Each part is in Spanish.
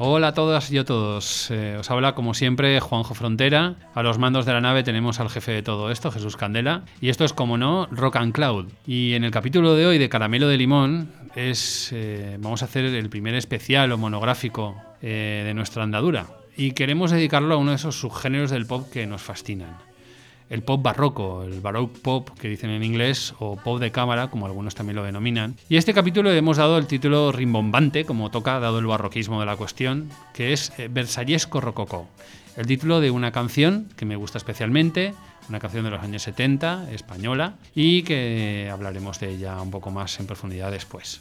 Hola a todas y a todos. Eh, os habla como siempre Juanjo Frontera. A los mandos de la nave tenemos al jefe de todo esto, Jesús Candela. Y esto es como no, Rock and Cloud. Y en el capítulo de hoy de Caramelo de Limón es, eh, vamos a hacer el primer especial o monográfico eh, de nuestra andadura. Y queremos dedicarlo a uno de esos subgéneros del pop que nos fascinan el pop barroco, el baroque pop que dicen en inglés, o pop de cámara, como algunos también lo denominan. Y a este capítulo le hemos dado el título rimbombante, como toca, dado el barroquismo de la cuestión, que es eh, Versallesco Rococó. El título de una canción que me gusta especialmente, una canción de los años 70, española, y que hablaremos de ella un poco más en profundidad después.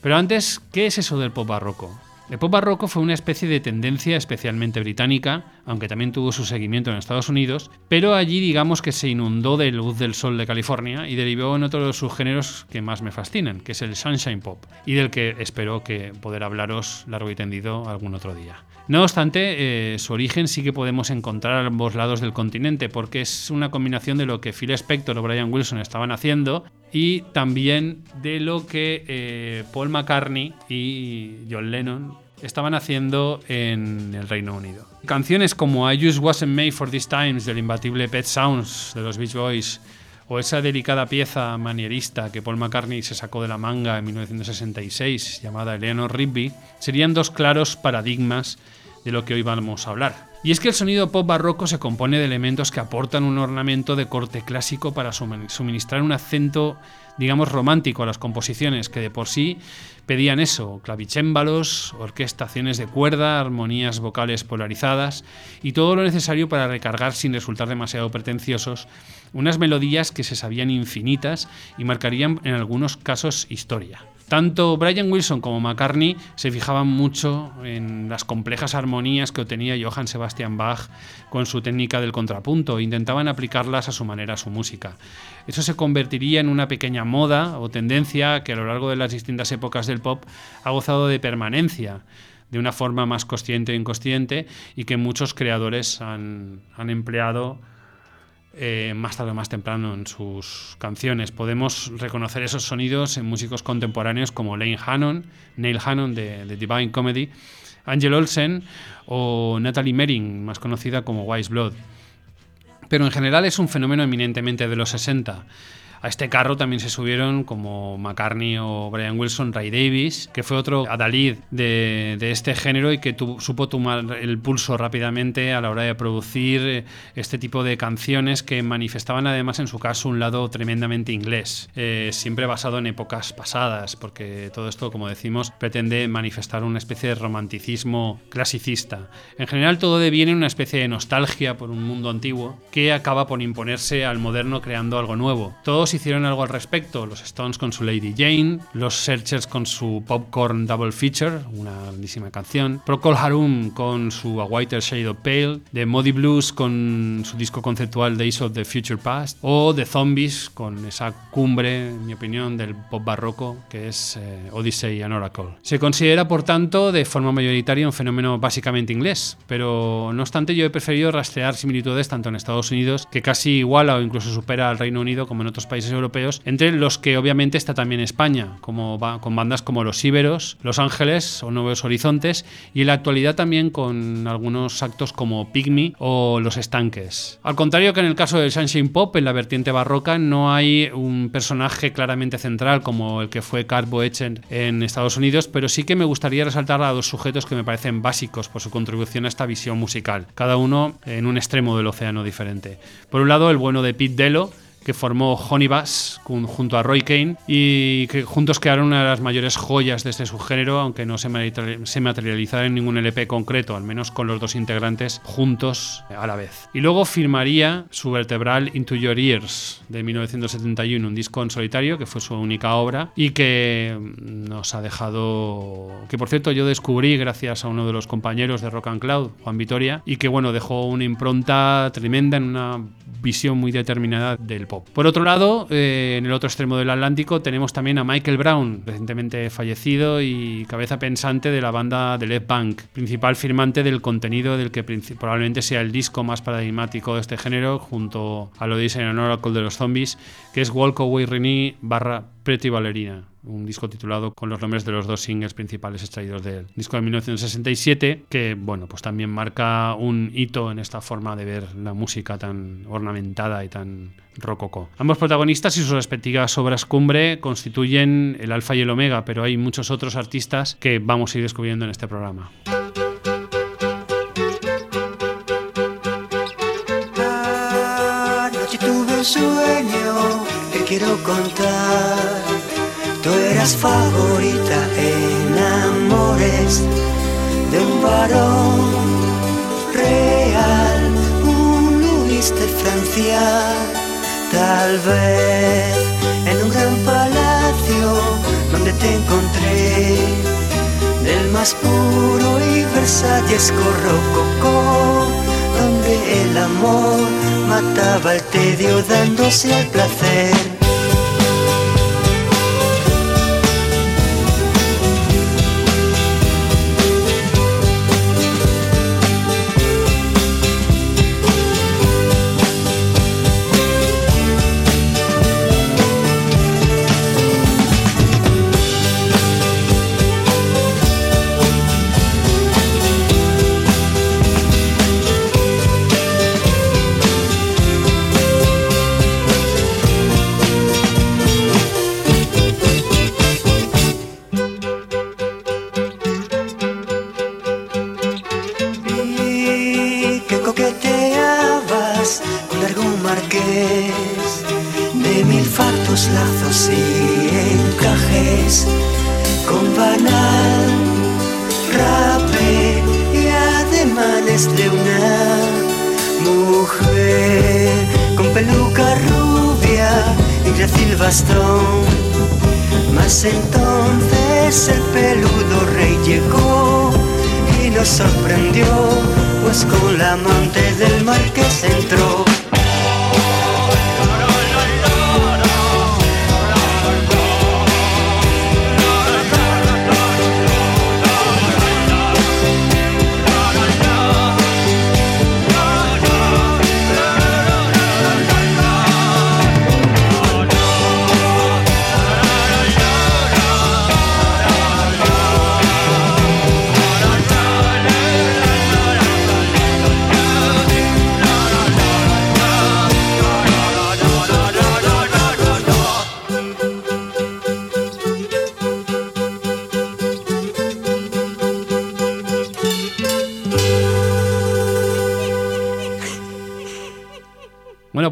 Pero antes, ¿qué es eso del pop barroco? El pop barroco fue una especie de tendencia especialmente británica, aunque también tuvo su seguimiento en Estados Unidos, pero allí digamos que se inundó de luz del sol de California y derivó en otro de sus géneros que más me fascinan, que es el sunshine pop, y del que espero que poder hablaros largo y tendido algún otro día. No obstante, eh, su origen sí que podemos encontrar a ambos lados del continente, porque es una combinación de lo que Phil Spector o Brian Wilson estaban haciendo y también de lo que eh, Paul McCartney y John Lennon estaban haciendo en el Reino Unido. Canciones como I Just Wasn't Made for These Times del imbatible Pet Sounds de los Beach Boys o esa delicada pieza manierista que Paul McCartney se sacó de la manga en 1966 llamada Eleanor Rigby serían dos claros paradigmas de lo que hoy vamos a hablar. Y es que el sonido pop barroco se compone de elementos que aportan un ornamento de corte clásico para suministrar un acento, digamos, romántico a las composiciones, que de por sí pedían eso, clavicémbalos, orquestaciones de cuerda, armonías vocales polarizadas y todo lo necesario para recargar sin resultar demasiado pretenciosos unas melodías que se sabían infinitas y marcarían en algunos casos historia. Tanto Brian Wilson como McCartney se fijaban mucho en las complejas armonías que obtenía Johann Sebastian Bach con su técnica del contrapunto e intentaban aplicarlas a su manera a su música. Eso se convertiría en una pequeña moda o tendencia que a lo largo de las distintas épocas del pop ha gozado de permanencia de una forma más consciente e inconsciente y que muchos creadores han, han empleado eh, más tarde o más temprano en sus canciones. Podemos reconocer esos sonidos en músicos contemporáneos como Lane Hannon, Neil Hannon de, de Divine Comedy, Angel Olsen o Natalie Mering, más conocida como Wise Blood. Pero en general es un fenómeno eminentemente de los 60. A este carro también se subieron como McCartney o Brian Wilson, Ray Davis, que fue otro adalid de, este género y que supo tomar el pulso rápidamente a la hora de producir eh, este tipo de canciones que manifestaban además en su caso un lado tremendamente inglés, eh, siempre basado en épocas pasadas, porque todo esto, como decimos, pretende manifestar una especie de romanticismo clasicista. En general todo deviene en una especie de nostalgia por un mundo antiguo que acaba por imponerse al moderno creando algo nuevo. Hicieron algo al respecto. Los Stones con su Lady Jane, los Searchers con su Popcorn Double Feature, una grandísima canción, Procol Harum con su A Whiter Shade of Pale, The Muddy Blues con su disco conceptual Days of the Future Past, o The Zombies con esa cumbre, en mi opinión, del pop barroco que es eh, Odyssey and Oracle. Se considera, por tanto, de forma mayoritaria un fenómeno básicamente inglés, pero no obstante yo he preferido rastrear similitudes tanto en Estados Unidos, que casi iguala o incluso supera al Reino Unido, como en otros países europeos, entre los que obviamente está también España, como con bandas como Los Íberos, Los Ángeles o Nuevos Horizontes, y en la actualidad también con algunos actos como Pygmy o Los Estanques. Al contrario que en el caso del Sunshine Pop, en la vertiente barroca no hay un personaje claramente central como el que fue Carl Boechen en Estados Unidos, pero sí que me gustaría resaltar a dos sujetos que me parecen básicos por su contribución a esta visión musical, cada uno en un extremo del océano diferente. Por un lado, el bueno de Pete Dello, que formó Honey Bass junto a Roy Kane y que juntos crearon una de las mayores joyas de este subgénero, aunque no se materializara en ningún LP concreto, al menos con los dos integrantes juntos a la vez. Y luego firmaría su vertebral Into Your Ears de 1971, un disco en solitario que fue su única obra y que nos ha dejado, que por cierto yo descubrí gracias a uno de los compañeros de Rock and Cloud, Juan Vitoria, y que bueno, dejó una impronta tremenda en una visión muy determinada del pop. Por otro lado, eh, en el otro extremo del Atlántico tenemos también a Michael Brown, recientemente fallecido y cabeza pensante de la banda de Left Bank, principal firmante del contenido del que probablemente sea el disco más paradigmático de este género, junto a lo dice en Oracle de los Zombies, que es Walk Away Renee barra Pretty Ballerina un disco titulado con los nombres de los dos singles principales extraídos del disco de 1967, que bueno, pues también marca un hito en esta forma de ver la música tan ornamentada y tan rococó. Ambos protagonistas y sus respectivas obras cumbre constituyen el alfa y el omega, pero hay muchos otros artistas que vamos a ir descubriendo en este programa. Quiero contar Tú eras favorita en amores de un varón real, un Luis de Francia, tal vez en un gran palacio donde te encontré, del más puro y Versalles rococó, donde el amor mataba el tedio dándose al placer.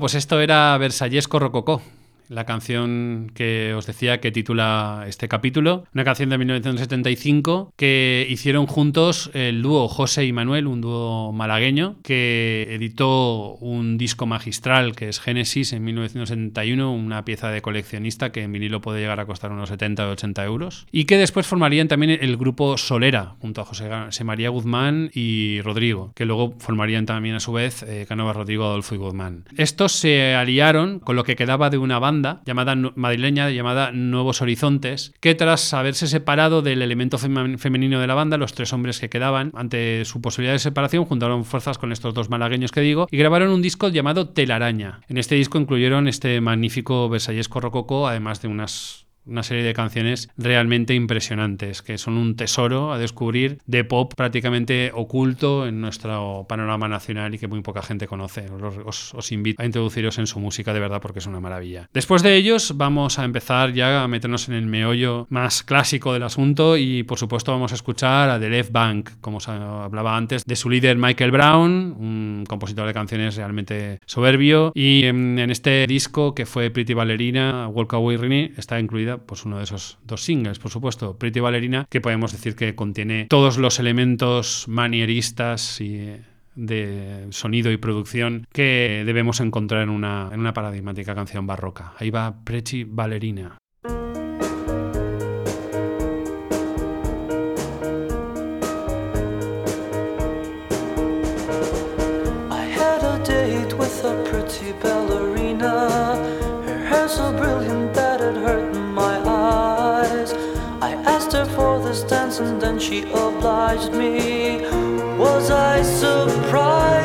Pues esto era Versallesco Rococó, la canción que os decía que titula este capítulo, una canción de 1975 que hicieron juntos el dúo José y Manuel, un dúo malagueño, que editó un disco magistral que es Génesis en 1971, una pieza de coleccionista que en vinilo puede llegar a costar unos 70 o 80 euros, y que después formarían también el grupo Solera, junto a José, María Guzmán y Rodrigo, que luego formarían también a su vez eh, Rodrigo, Adolfo y Guzmán. Estos se aliaron con lo que quedaba de una banda llamada madrileña llamada Nuevos Horizontes, que tras haberse separado del elemento femenino de la banda, los tres hombres que quedaban, ante su posibilidad de separación, juntaron fuerzas con estos dos malagueños que digo y grabaron un disco llamado Telaraña. En este disco incluyeron este magnífico versallesco rococó, además de unas una serie de canciones realmente impresionantes, que son un tesoro a descubrir de pop prácticamente oculto en nuestro panorama nacional y que muy poca gente conoce. Os, invito a introduciros en su música de verdad porque es una maravilla. Después de ellos vamos a empezar ya a meternos en el meollo más clásico del asunto y por supuesto vamos a escuchar a The Left Bank, como os hablaba antes, de su líder Michael Brown, un compositor de canciones realmente soberbio y en, en este disco que fue Pretty Ballerina, Walk Away Rini, está incluida pues uno de esos dos singles, por supuesto, Pretty Ballerina, que podemos decir que contiene todos los elementos manieristas y de sonido y producción que debemos encontrar en una, en una paradigmática canción barroca. Ahí va Pretty Ballerina. Then she obliged me. Was I surprised?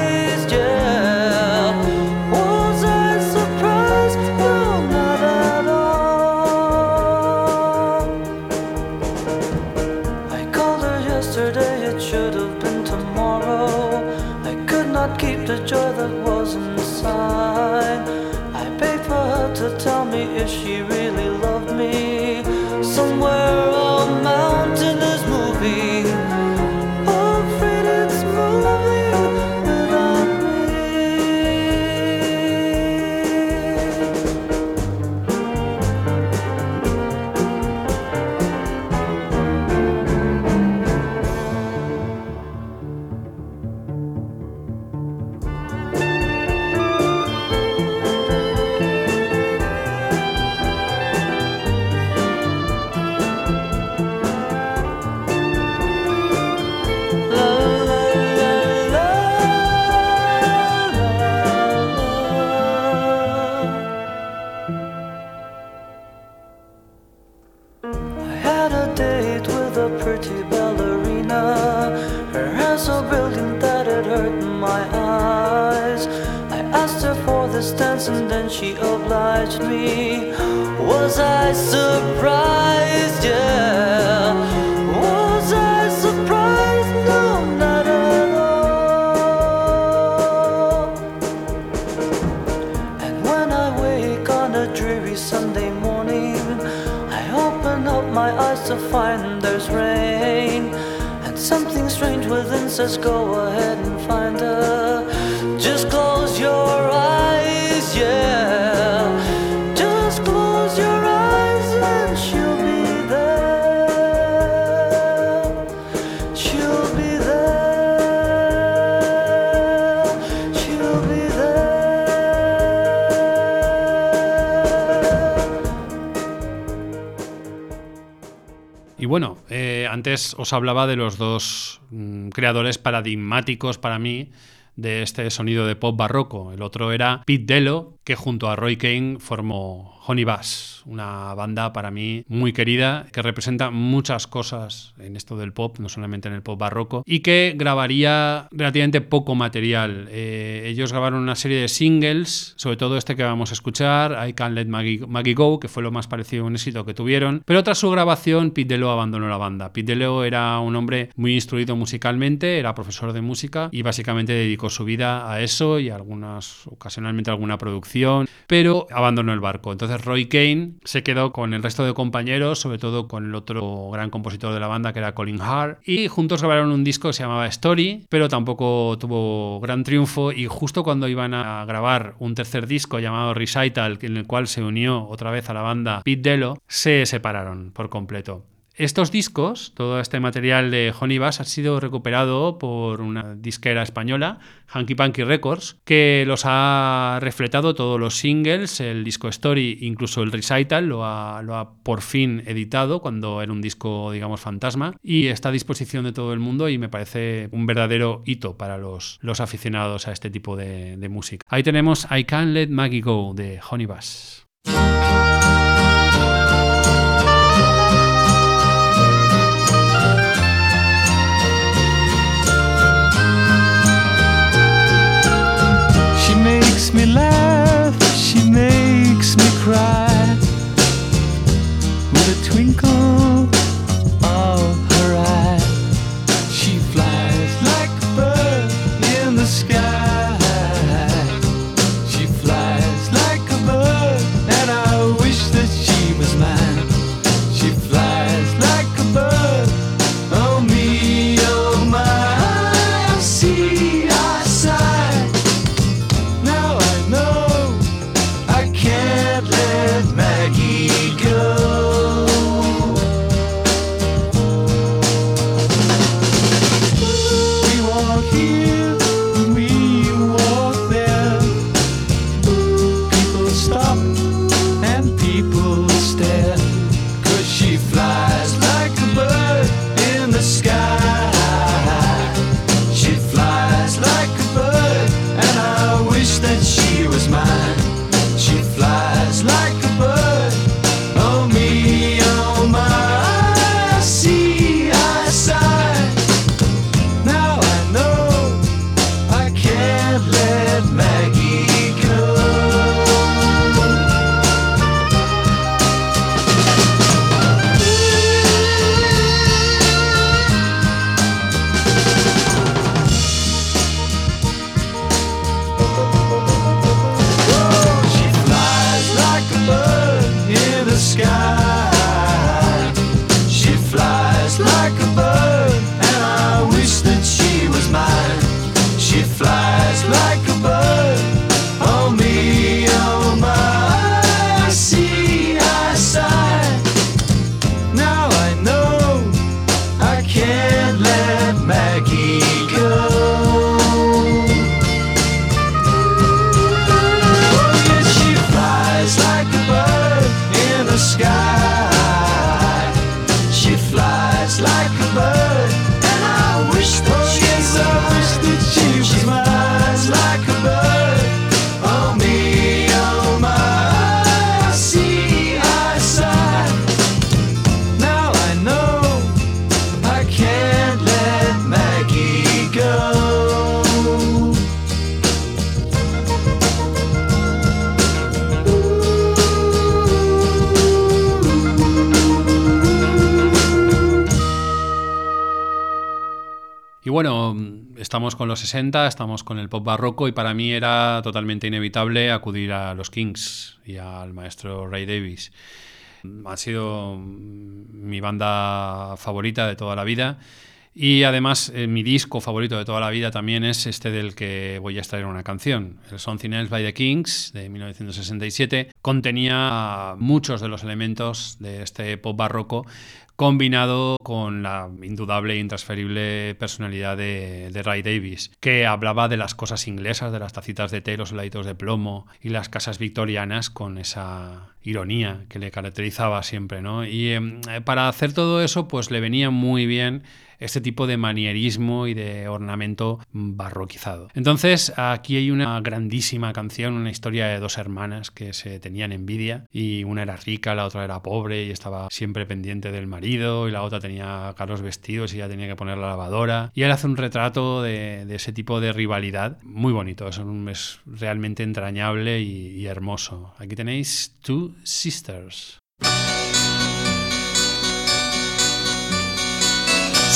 Says, Go ahead and find her. Just close your eyes, yeah. Just close your eyes and she'll be there. She'll be there. She'll be there. Y bueno, eh, antes os hablaba de los dos creadores paradigmáticos para mí de este sonido de pop barroco. El otro era Pete Dello, que junto a Roy Kane formó Honey Bass, una banda para mí muy querida que representa muchas cosas en esto del pop, no solamente en el pop barroco, y que grabaría relativamente poco material. Eh, ellos grabaron una serie de singles, sobre todo este que vamos a escuchar, I Can't Let Maggie, Maggie Go, que fue lo más parecido a un éxito que tuvieron, pero tras su grabación Pete Dello abandonó la banda. Pete Dello era un hombre muy instruido musicalmente, era profesor de música y básicamente dedicó su vida a eso y algunas ocasionalmente alguna producción, pero abandonó el barco. Entonces Roy Kane se quedó con el resto de compañeros, sobre todo con el otro gran compositor de la banda que era Colin Hart, y juntos grabaron un disco que se llamaba Story, pero tampoco tuvo gran triunfo y justo cuando iban a grabar un tercer disco llamado Recital, en el cual se unió otra vez a la banda Pete Dello, se separaron por completo. Estos discos, todo este material de Honey Bass ha sido recuperado por una disquera española, Hanky Panky Records, que los ha refletado todos los singles, el disco Story, incluso el Recital, lo ha, por fin editado cuando era un disco, digamos, fantasma, y está a disposición de todo el mundo y me parece un verdadero hito para los, los aficionados a este tipo de, música. Ahí tenemos I Can't Let Maggie Go de Honey Bass. Makes me laugh, she makes me cry. 60, estamos con el pop barroco y para mí era totalmente inevitable acudir a los Kings y al maestro Ray Davis. Ha sido mi banda favorita de toda la vida y además, eh, mi disco favorito de toda la vida también es este del que voy a extraer una canción. El Something Else by the Kings de 1967 contenía muchos de los elementos de este pop barroco combinado con la indudable e intransferible personalidad de, Ray Davis, que hablaba de las cosas inglesas, de las tacitas de té, los heladitos de plomo y las casas victorianas con esa ironía que le caracterizaba siempre, ¿no? Y em, para hacer todo eso, pues le venía muy bien este tipo de manierismo y de ornamento barroquizado. Entonces, aquí hay una grandísima canción, una historia de dos hermanas que se tenían envidia y una era rica, la otra era pobre y estaba siempre pendiente del marido y la otra tenía caros vestidos y ya tenía que poner la lavadora. Y él hace un retrato de, ese tipo de rivalidad muy bonito, es, es realmente entrañable y, y hermoso. Aquí tenéis Two Sisters.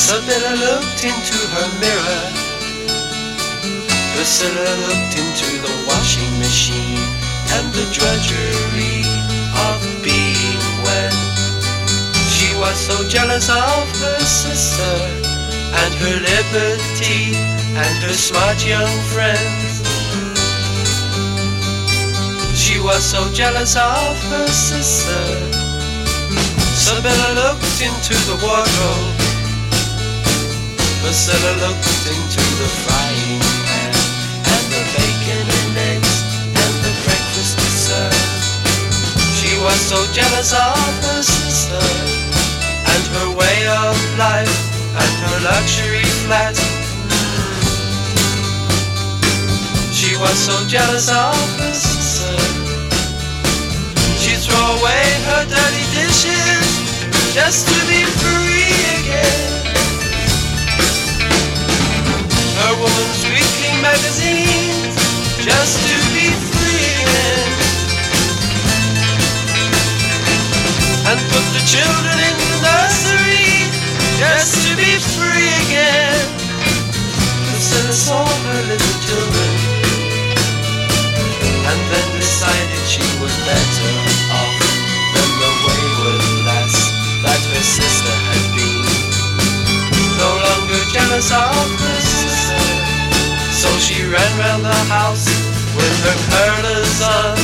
Isabella looked into her mirror. Priscilla looked into the washing machine and the drudgery of being wed. She was so jealous of her sister and her liberty and her smart young friends. She was so jealous of her sister. Isabella looked into the wardrobe Priscilla looked into the frying pan and the bacon and eggs and the breakfast dessert. She was so jealous of her sister and her way of life and her luxury flat. She was so jealous of her sister. She'd throw away her dirty dishes just to be free magazines just to be free again. And put the children in the nursery just to be free again. Priscilla saw her little children and then decided she was better off than the wayward lass that her sister had been. No longer jealous of she ran round the house with her curlers on.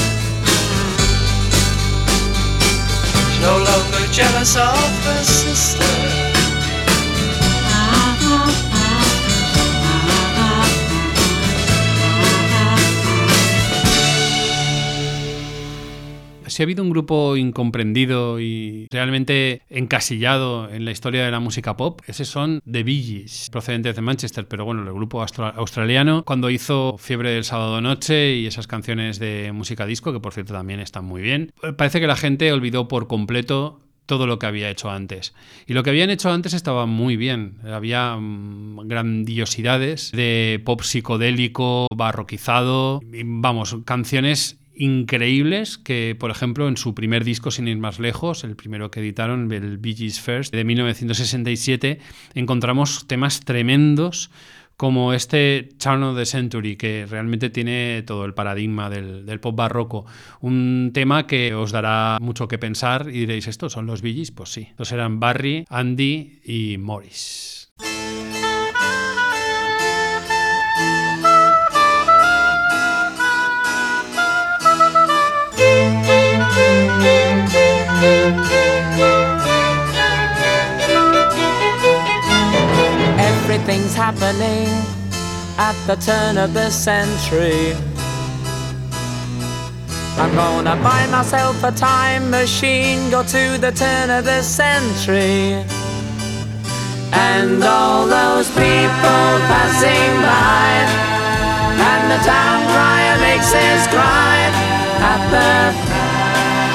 She's no longer jealous of her sister. Si ha habido un grupo incomprendido y realmente encasillado en la historia de la música pop, ese son The Bee procedentes de Manchester, pero bueno, el grupo australiano, cuando hizo Fiebre del Sábado Noche y esas canciones de música disco, que por cierto también están muy bien, parece que la gente olvidó por completo todo lo que había hecho antes. Y lo que habían hecho antes estaba muy bien. Había mm, grandiosidades de pop psicodélico, barroquizado, vamos, canciones increíbles que, por ejemplo, en su primer disco, sin ir más lejos, el primero que editaron, el Bee First, de 1967, encontramos temas tremendos como este Charm of the Century, que realmente tiene todo el paradigma del, pop barroco. Un tema que os dará mucho que pensar y diréis, ¿estos son los Bee? Pues sí. Estos eran Barry, Andy y Morris. Happening at the turn of the century. I'm gonna buy myself a time machine, go to the turn of the century. And all those people passing by, and the town crier makes his cry at the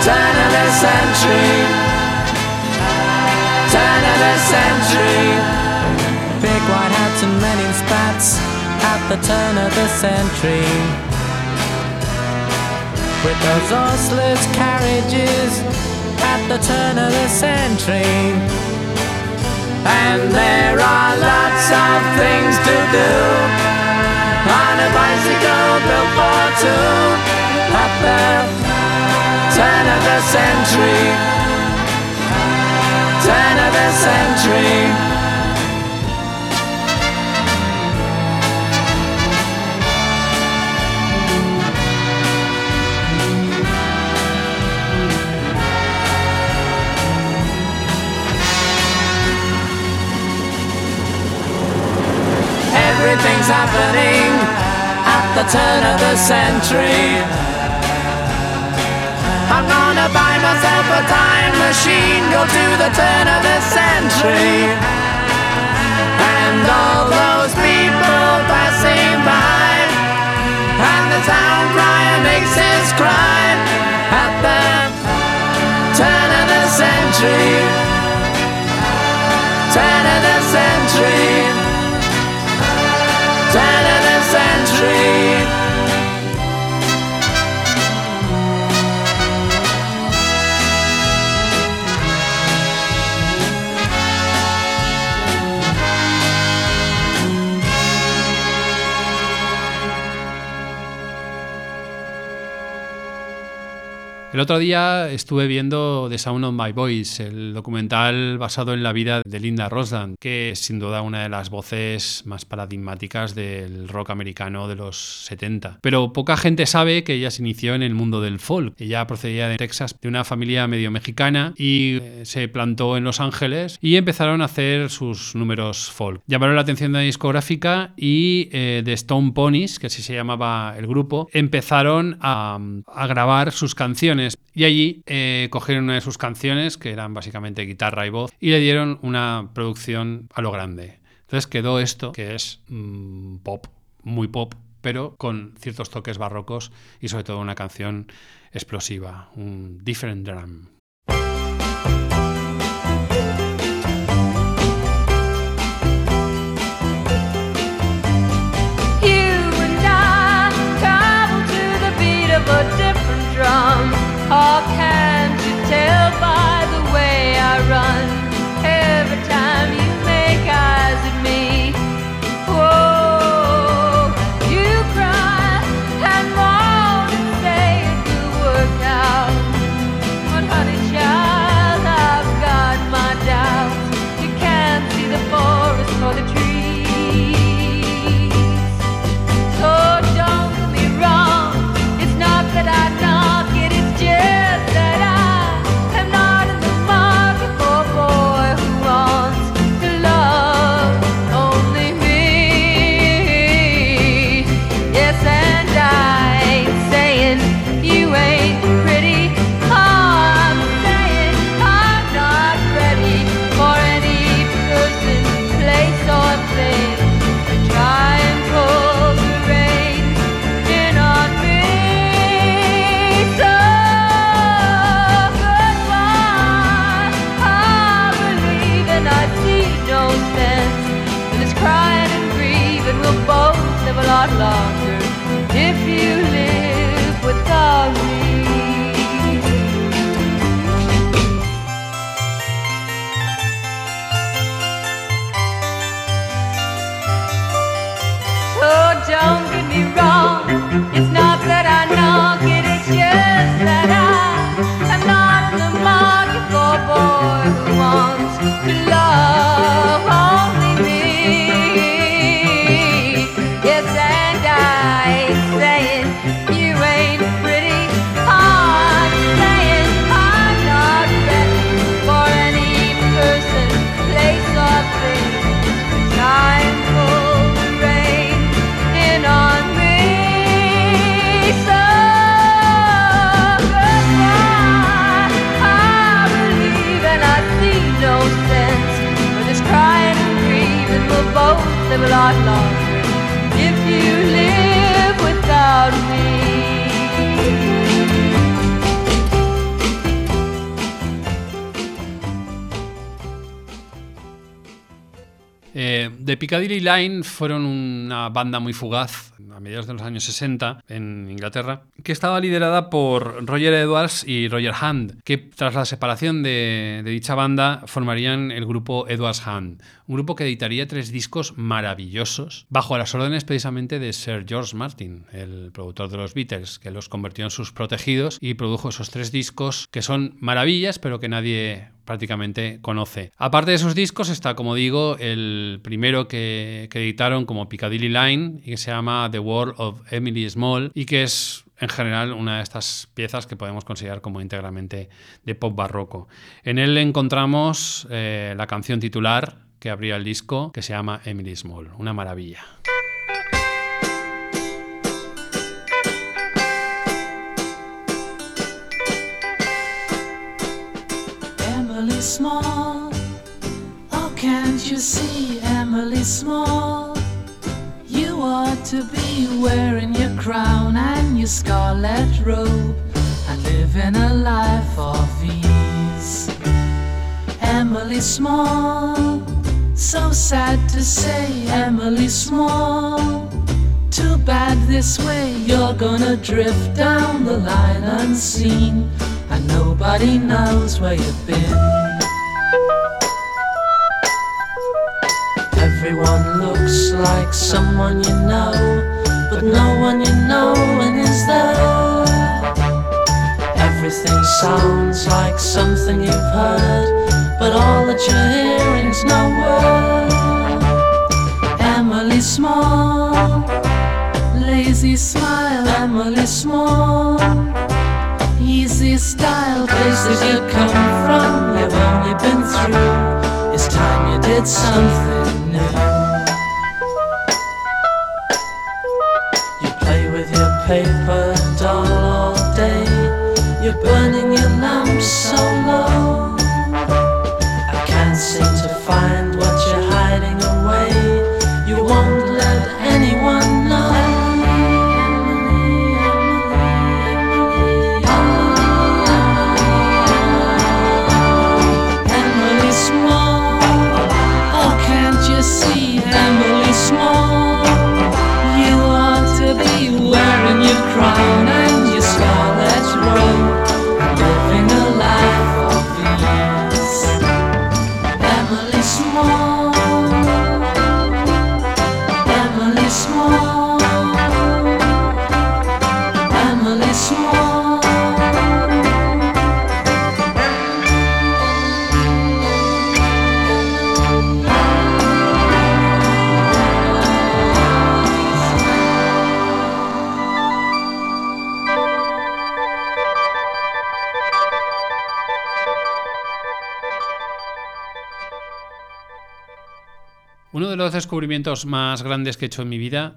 Turn of the century. Turn of the century. Hats and men in spats at the turn of the century. With those horseless carriages at the turn of the century. And there are lots of things to do on a bicycle built for two at the turn of the century. Turn of the century. Everything's happening at the turn of the century. I'm gonna buy myself a time machine, go to the turn of the century. And all those people passing by, and the town crier makes his cry at the turn of the century. Turn of the century. Century. El otro día estuve viendo The Sound of My Voice, el documental basado en la vida de Linda Rosland, que es sin duda una de las voces más paradigmáticas del rock americano de los 70. Pero poca gente sabe que ella se inició en el mundo del folk. Ella procedía de Texas, de una familia medio mexicana, y eh, se plantó en Los Ángeles y empezaron a hacer sus números folk. Llamaron la atención de la discográfica y eh, de Stone Ponies, que así se llamaba el grupo, empezaron a, a grabar sus canciones y allí eh, cogieron una de sus canciones, que eran básicamente guitarra y voz, y le dieron una producción a lo grande. Entonces quedó esto, que es mm, pop, muy pop, pero con ciertos toques barrocos y sobre todo una canción explosiva, un different drum. The Piccadilly Line fueron una banda muy fugaz a mediados de los años 60 en Inglaterra, que estaba liderada por Roger Edwards y Roger Hand, que tras la separación de, de dicha banda formarían el grupo Edwards Hand, un grupo que editaría tres discos maravillosos bajo las órdenes precisamente de Sir George Martin, el productor de los Beatles, que los convirtió en sus protegidos y produjo esos tres discos que son maravillas, pero que nadie prácticamente conoce. Aparte de esos discos está, como digo, el primero que, que editaron como Piccadilly Line y que se llama The World of Emily Small y que es en general una de estas piezas que podemos considerar como íntegramente de pop barroco. En él encontramos eh, la canción titular que abría el disco que se llama Emily Small, una maravilla. Emily Small. Oh, can't you see, Emily Small? You ought to be wearing your crown and your scarlet robe and living a life of ease. Emily Small, so sad to say, Emily Small. Too bad this way, you're gonna drift down the line unseen, and nobody knows where you've been. Everyone looks like someone you know, but no one you know and is there. Everything sounds like something you've heard, but all that you're hearing's no word. Emily Small, lazy smile, Emily Small. Easy style, places you come from, you've only been through. It's time you did something new. Descubrimientos más grandes que he hecho en mi vida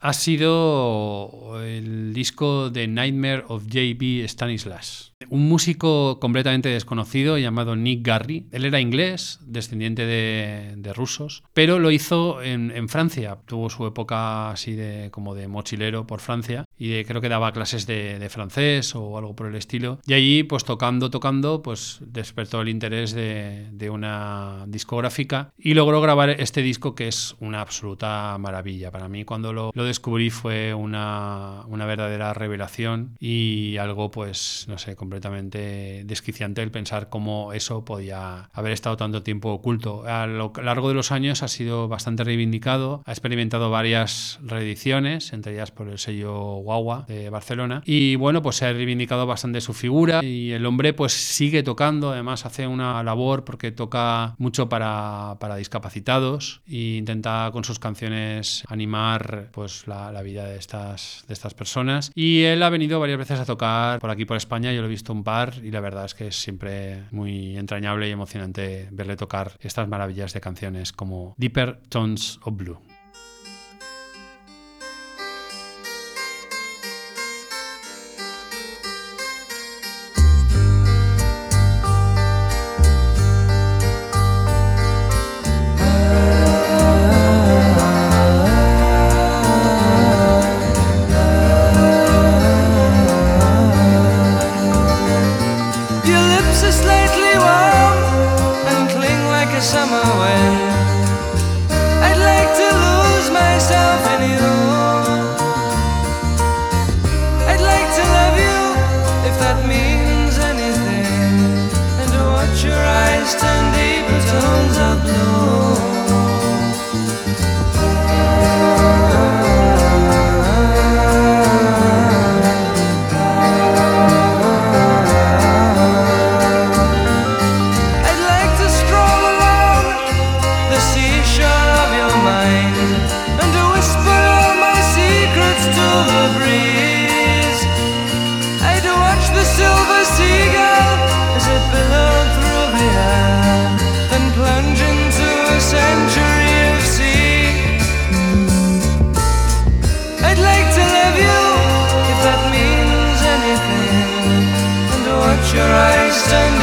ha sido el disco de Nightmare of J.B. Stanislas. Un músico completamente desconocido llamado Nick Garry. Él era inglés, descendiente de, rusos, pero lo hizo en, en, Francia. Tuvo su época así de como de mochilero por Francia y de, creo que daba clases de, de, francés o algo por el estilo. Y allí, pues tocando, tocando, pues despertó el interés de, de una discográfica y logró grabar este disco que es una absoluta maravilla. Para mí, cuando lo, lo descubrí fue una, una verdadera revelación y algo, pues, no sé, completamente desquiciante el pensar cómo eso podía haber estado tanto tiempo oculto. A lo largo de los años ha sido bastante reivindicado, ha experimentado varias reediciones, entre ellas por el sello Guagua de Barcelona, y bueno, pues se ha reivindicado bastante su figura y el hombre pues sigue tocando, además hace una labor porque toca mucho para, para discapacitados e intenta con sus canciones animar pues la, vida de estas, de estas personas. Y él ha venido varias veces a tocar por aquí por España, yo lo he visto un par y la verdad es que es siempre muy entrañable y emocionante verle tocar estas maravillas de canciones como Deeper Tones of Blue. wisdom.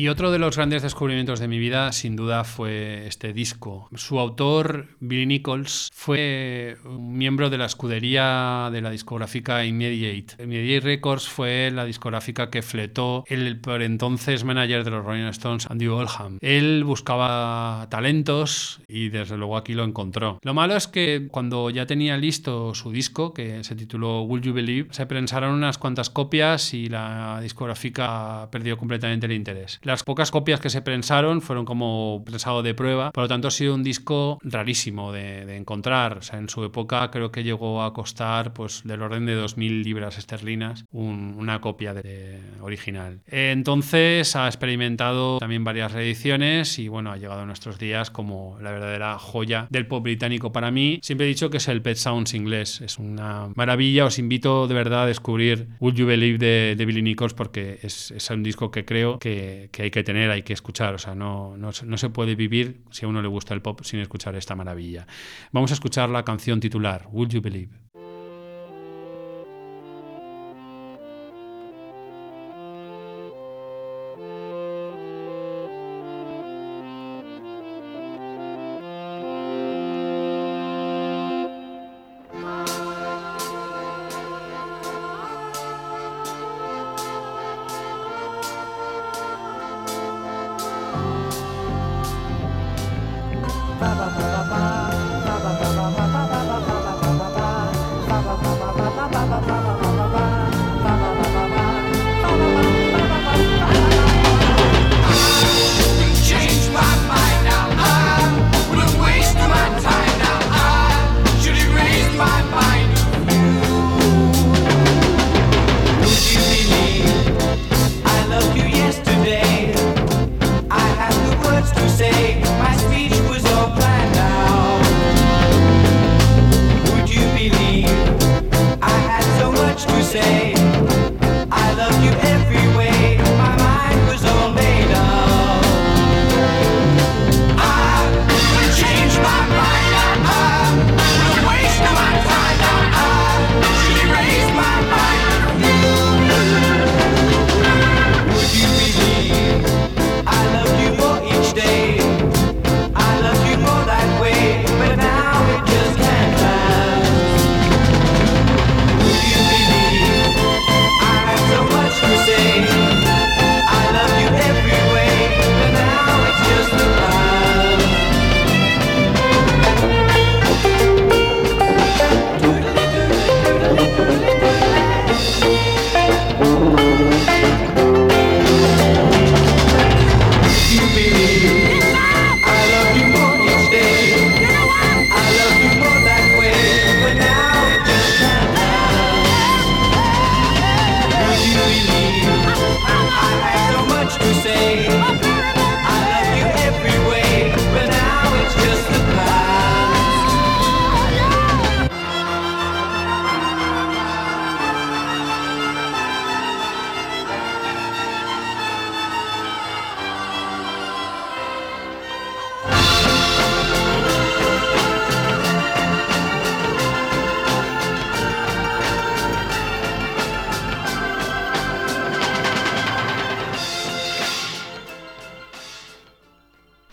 Y otro de los grandes descubrimientos de mi vida, sin duda, fue este disco. Su autor, Billy Nichols, fue un miembro de la escudería de la discográfica Immediate. Immediate Records fue la discográfica que fletó el por entonces manager de los Rolling Stones, Andy Oldham. Él buscaba talentos y desde luego aquí lo encontró. Lo malo es que cuando ya tenía listo su disco, que se tituló Will You Believe, se prensaron unas cuantas copias y la discográfica perdió completamente el interés. Las pocas copias que se prensaron fueron como prensado de prueba, por lo tanto ha sido un disco rarísimo de, encontrar. En su época creo que llegó a costar pues del orden de 2.000 libras esterlinas un- una copia de, original. Entonces ha experimentado también varias reediciones y bueno, ha llegado a nuestros días como la verdadera joya del pop británico para mí. Siempre he dicho que es el Pet Sounds inglés. Es una maravilla. Os invito de verdad a descubrir Would You Believe de, de Billy Nichols porque es, un disco que creo que hay que tener, hay que escuchar. O sea, no, no, se- puede vivir si a uno le gusta el pop sin escuchar esta maravilla. Vamos a escuchar la canción titular, Would You Believe.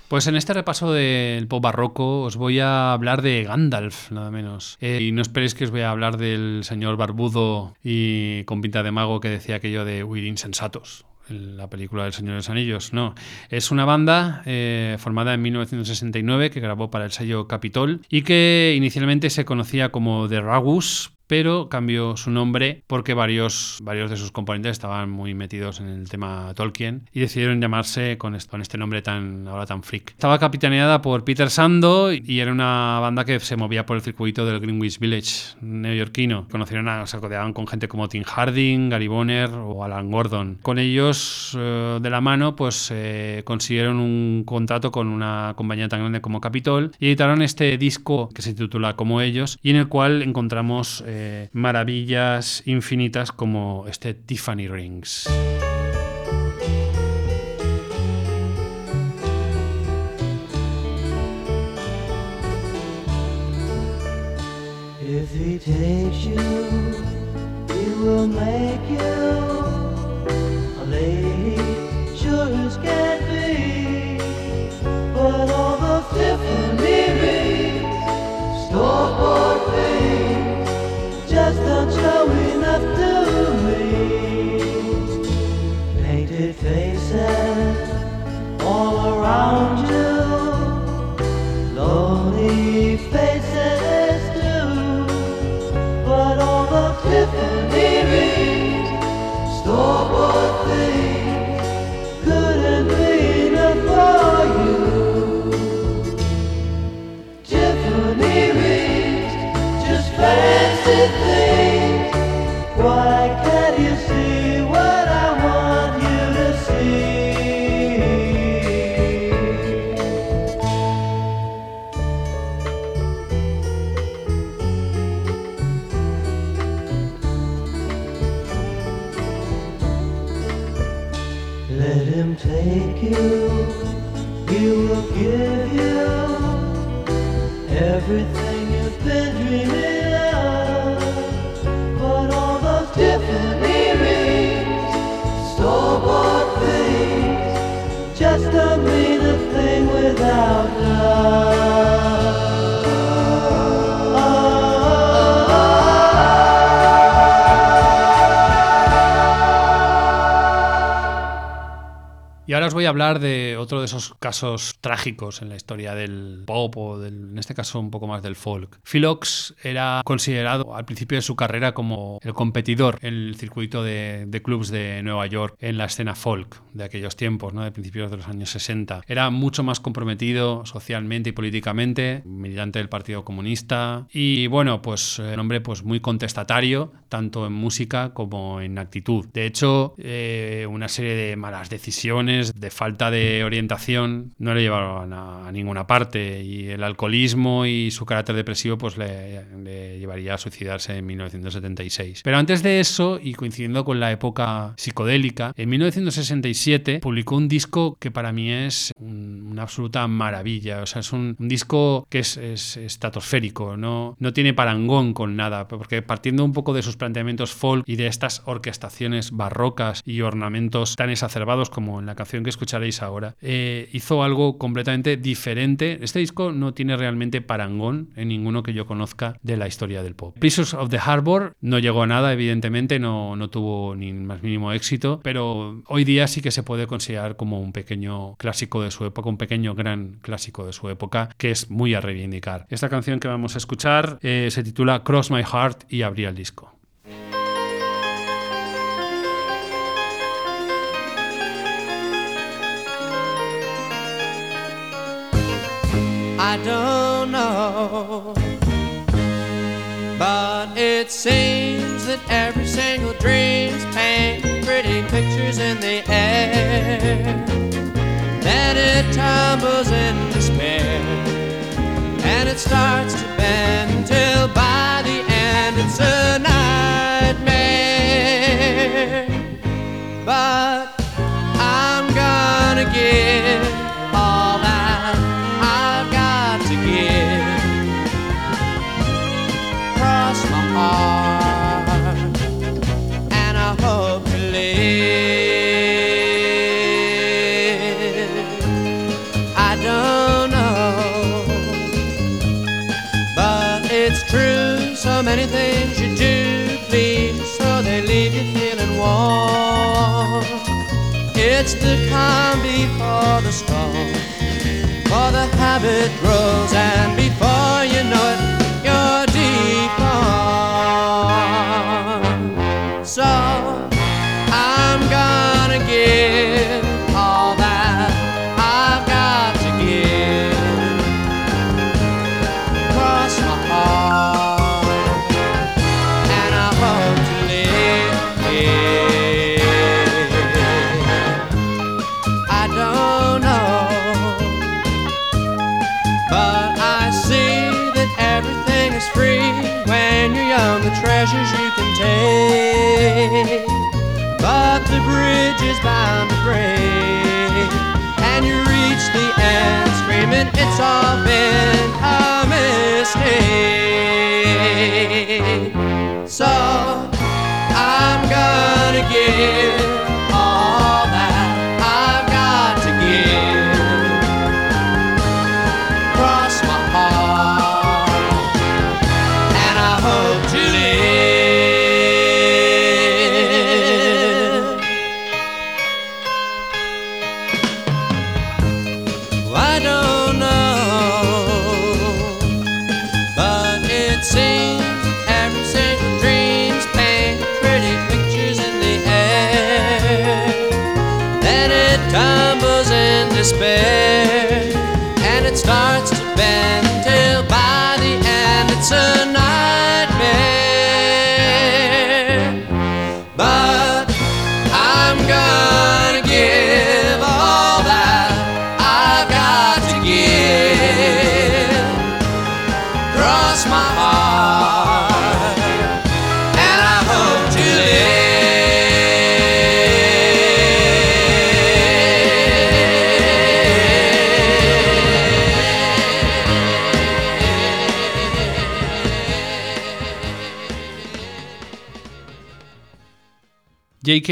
Pues en este repaso del pop barroco os voy a hablar de Gandalf, nada menos. Eh, y no esperéis que os voy a hablar del señor barbudo y con pinta de mago que decía aquello de huir insensatos en la película del Señor de los Anillos. No, es una banda eh, formada en 1969 que grabó para el sello Capitol y que inicialmente se conocía como The Ragus, pero cambió su nombre porque varios, varios de sus componentes estaban muy metidos en el tema Tolkien y decidieron llamarse con este, nombre tan ahora tan freak. Estaba capitaneada por Peter Sando y era una banda que se movía por el circuito del Greenwich Village neoyorquino. Conocieron a, se rodeaban con gente como Tim Harding, Gary Bonner o Alan Gordon. Con ellos eh, de la mano pues eh, consiguieron un contrato con una compañía tan grande como Capitol y editaron este disco que se titula Como ellos y en el cual encontramos eh, maravillas infinitas como este Tiffany Rings. All hablar de otro de esos casos trágicos en la historia del pop o del, en este caso un poco más del folk. Philox era considerado al principio de su carrera como el competidor en el circuito de, de clubs de Nueva York en la escena folk de aquellos tiempos, ¿no? de principios de los años 60. Era mucho más comprometido socialmente y políticamente, militante del Partido Comunista y bueno, pues un hombre pues muy contestatario, tanto en música como en actitud. De hecho, eh, una serie de malas decisiones, de falta de orientación, no le llevaron a, ninguna parte y el alcoholismo y su carácter depresivo pues le, le llevaría a suicidarse en 1976. Pero antes de eso, y coincidiendo con la época psicodélica, en 1967 publicó un disco que para mí es un- una absoluta maravilla. O sea, es un, un disco que es, es estratosférico, no, no tiene parangón con nada, porque partiendo un poco de sus planteamientos folk y de estas orquestaciones barrocas y ornamentos tan exacerbados como en la canción que escucharéis ahora, eh, hizo algo completamente diferente. Este disco no tiene realmente parangón en ninguno que yo conozca de la historia del pop. Pieces of the Harbor no llegó a nada, evidentemente, no, no tuvo ni más mínimo éxito, pero hoy día sí que se puede considerar como un pequeño clásico de su época, un pequeño gran clásico de su época, que es muy a reivindicar. Esta canción que vamos a escuchar eh, se titula Cross My Heart y abría el disco. I don't know. But it seems that every single dream's paint pretty pictures in the air. Then it tumbles in despair. And it starts to bend till It's the calm before the storm. For the habit grows, and before you know it, you're deep gone. So JK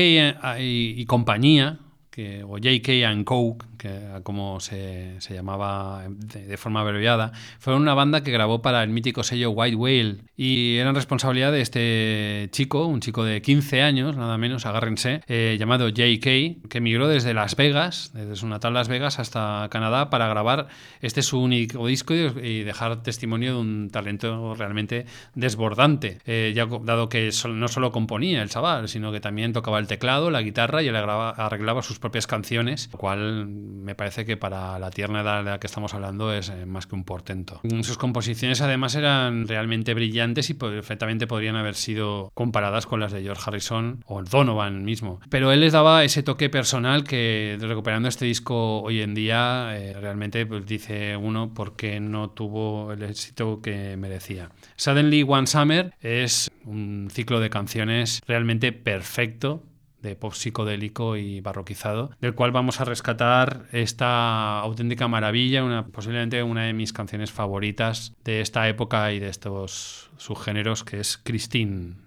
y, y compañía, que, o JK and Coke, que como se, se llamaba de, forma abreviada, fueron una banda que grabó para el mítico sello White Whale y eran responsabilidad de este chico, un chico de 15 años, nada menos, agárrense, eh, llamado JK, que emigró desde Las Vegas, desde su natal Las Vegas hasta Canadá para grabar este su único disco y, dejar testimonio de un talento realmente desbordante, eh, ya dado que no solo componía el chaval, sino que también tocaba el teclado, la guitarra y arreglaba, arreglaba sus propias canciones, lo cual me parece que para la tierna edad de la que estamos hablando es eh, más que un portento. Sus composiciones además eran realmente brillantes y perfectamente podrían haber sido comparadas con las de George Harrison o Donovan mismo. Pero él les daba ese toque personal que recuperando este disco hoy en día eh, realmente pues, dice uno por qué no tuvo el éxito que merecía. Suddenly One Summer es un ciclo de canciones realmente perfecto de pop psicodélico y barroquizado, del cual vamos a rescatar esta auténtica maravilla, una, posiblemente una de mis canciones favoritas de esta época y de estos subgéneros, que es Christine.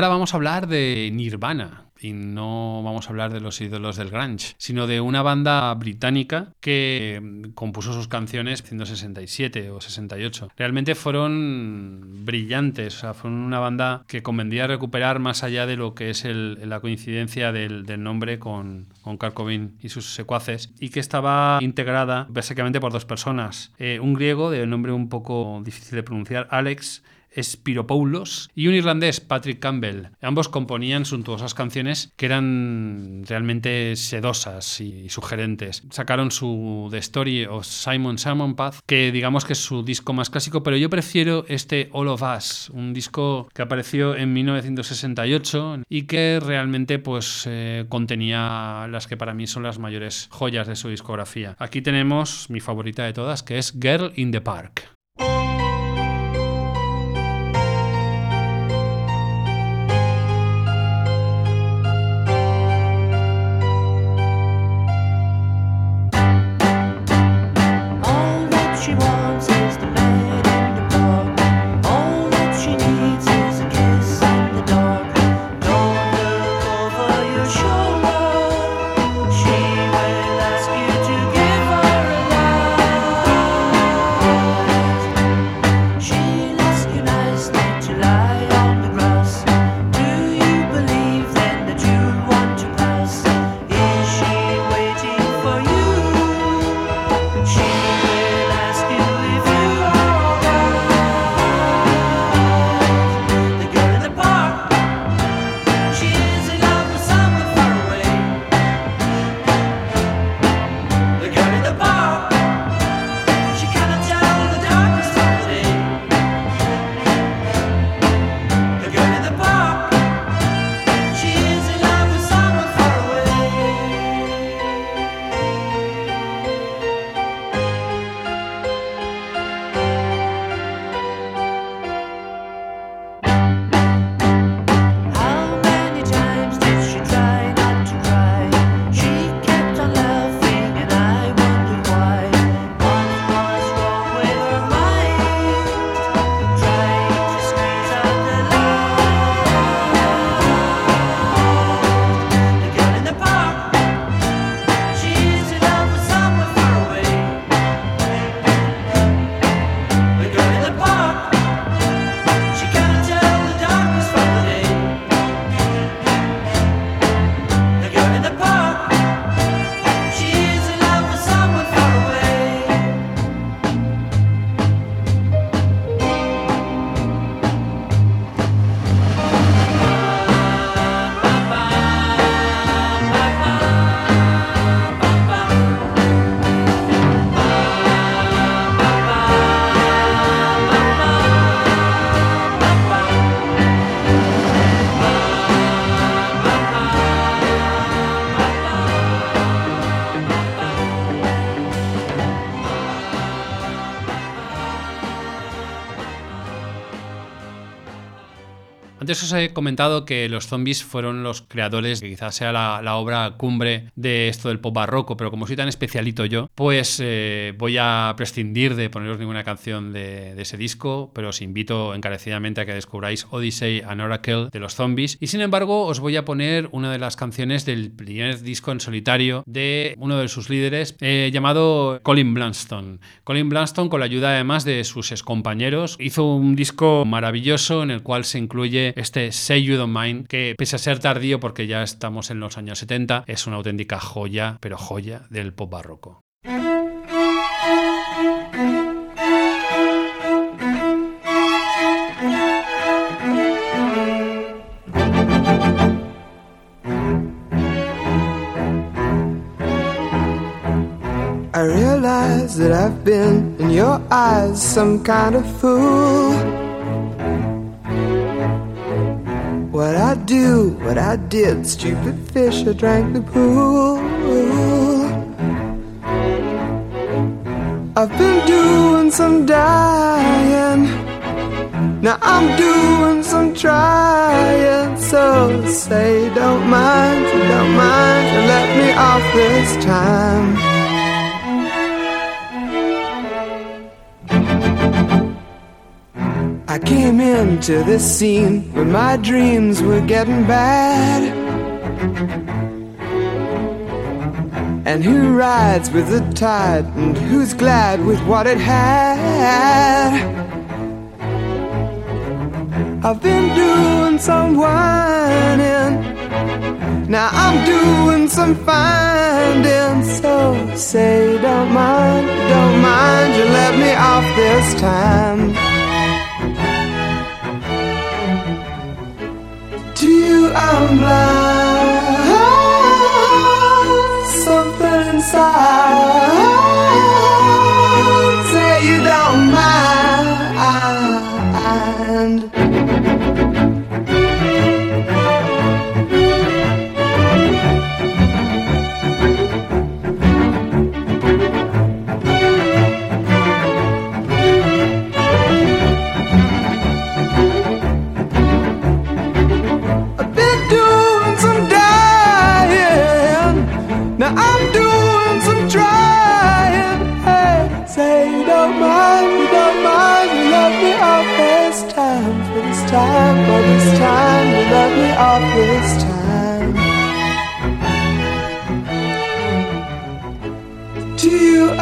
Ahora vamos a hablar de Nirvana. Y no vamos a hablar de los ídolos del grunge, sino de una banda británica que mm, compuso sus canciones en 1967 o 68. Realmente fueron brillantes, o sea, fueron una banda que convendría recuperar más allá de lo que es la coincidencia del, del nombre con, con Kurt Cobain y sus secuaces, y que estaba integrada básicamente por dos personas. Eh, un griego de nombre un poco difícil de pronunciar, Alex Spiropoulos y un irlandés, Patrick Campbell. Ambos componían suntuosas canciones que eran realmente sedosas y sugerentes. Sacaron su The Story of Simon Simon Path, que digamos que es su disco más clásico, pero yo prefiero este All of Us, un disco que apareció en 1968 y que realmente pues eh, contenía las que para mí son las mayores joyas de su discografía. Aquí tenemos mi favorita de todas, que es Girl in the Park. Antes os he comentado que los zombies fueron los creadores, que quizás sea la, obra cumbre de esto del pop barroco, pero como soy tan especialito yo, pues eh, voy a prescindir de poneros ninguna canción de, ese disco, pero os invito encarecidamente a que descubráis Odyssey and Oracle de los zombies. Y sin embargo, os voy a poner una de las canciones del primer disco en solitario de uno de sus líderes, eh, llamado Colin Blanston. Colin Blanston, con la ayuda además de sus excompañeros, hizo un disco maravilloso en el cual se incluye este Say You Don't Mind, que pese a ser tardío porque ya estamos en los años 70, es una auténtica joya, pero joya del pop barroco. I realize that I've been in your eyes some kind of fool. What I do, what I did, stupid fish, I drank the pool. I've been doing some dying. Now I'm doing some trying. So say don't mind, don't mind, let me off this time. Came into this scene when my dreams were getting bad. And who rides with the tide and who's glad with what it had? I've been doing some whining. Now I'm doing some finding. So say, don't mind, don't mind, you let me off this time. I'm blind.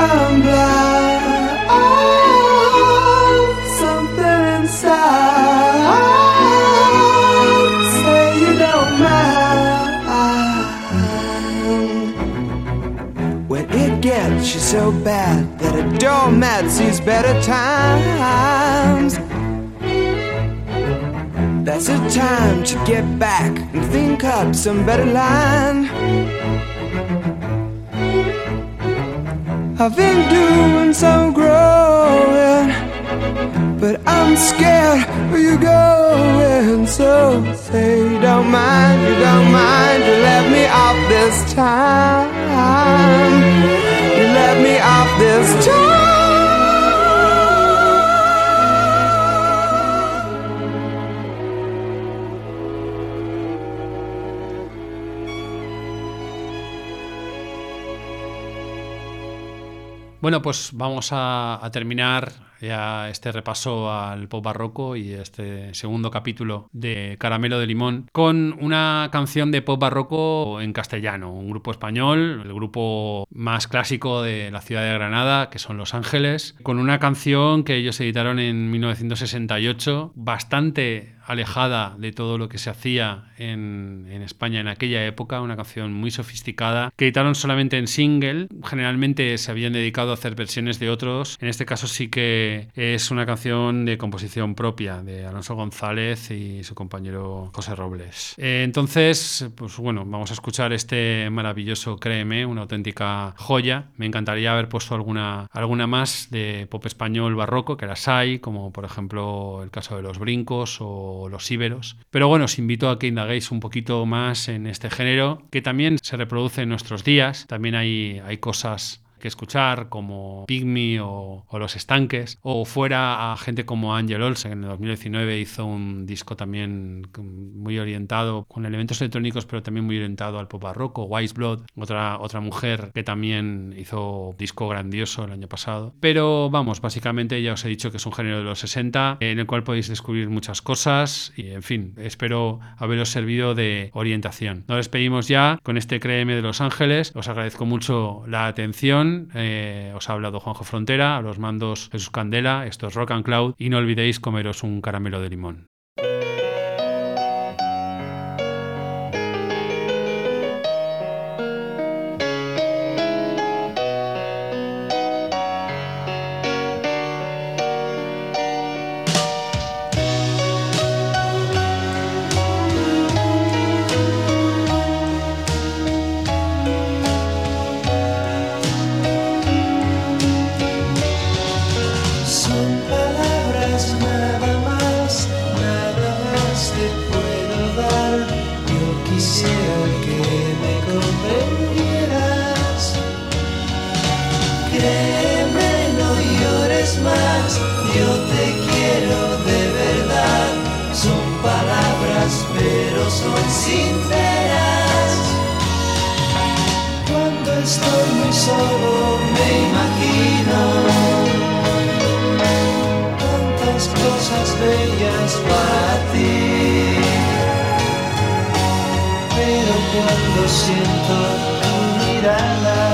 Oh, gets you so bad that a doormat sees better times. That's the time to get back and think up some better line. I've been doing some growing, but I'm scared where you're going. So say you don't mind, you don't mind, you let me off this time. You let me off this time. Bueno, pues vamos a, terminar ya este repaso al pop barroco y este segundo capítulo de Caramelo de Limón con una canción de pop barroco en castellano, un grupo español, el grupo más clásico de la ciudad de Granada, que son Los Ángeles, con una canción que ellos editaron en 1968, bastante alejada de todo lo que se hacía en, España en aquella época, una canción muy sofisticada, que editaron solamente en single, generalmente se habían dedicado a hacer versiones de otros, en este caso sí que es una canción de composición propia de Alonso González y su compañero José Robles. Eh, entonces, pues bueno, vamos a escuchar este maravilloso Créeme, una auténtica joya, me encantaría haber puesto alguna, alguna más de pop español barroco, que las hay, como por ejemplo el caso de Los Brincos o los íberos. Pero bueno, os invito a que indaguéis un poquito más en este género, que también se reproduce en nuestros días. También hay, hay cosas que escuchar, como Pygmy o, Los Estanques, o fuera a gente como Angel Olsen, que en el 2019 hizo un disco también muy orientado, con elementos electrónicos, pero también muy orientado al pop barroco, Wise Blood, otra, otra mujer que también hizo disco grandioso el año pasado. Pero vamos, básicamente ya os he dicho que es un género de los 60, en el cual podéis descubrir muchas cosas y en fin, espero haberos servido de orientación. Nos despedimos ya con este Créeme de Los Ángeles, os agradezco mucho la atención eh, os ha hablado Juanjo Frontera, a los mandos Jesús Candela, esto es Rock and Cloud y no olvidéis comeros un caramelo de limón. Sinceras. Cuando estoy muy solo me imagino tantas cosas bellas para ti. Pero cuando siento tu mirada,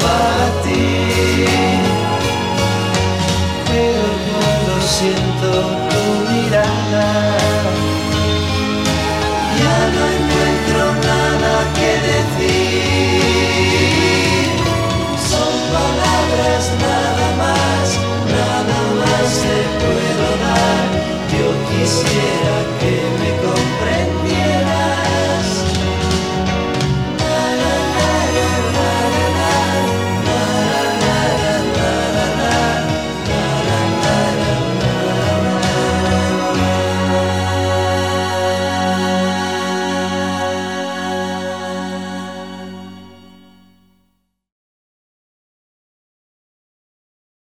para ti. Pero yo no siento tu mirada. Ya no encuentro nada que decir. Son palabras nada más, nada más te puedo dar. Yo quisiera.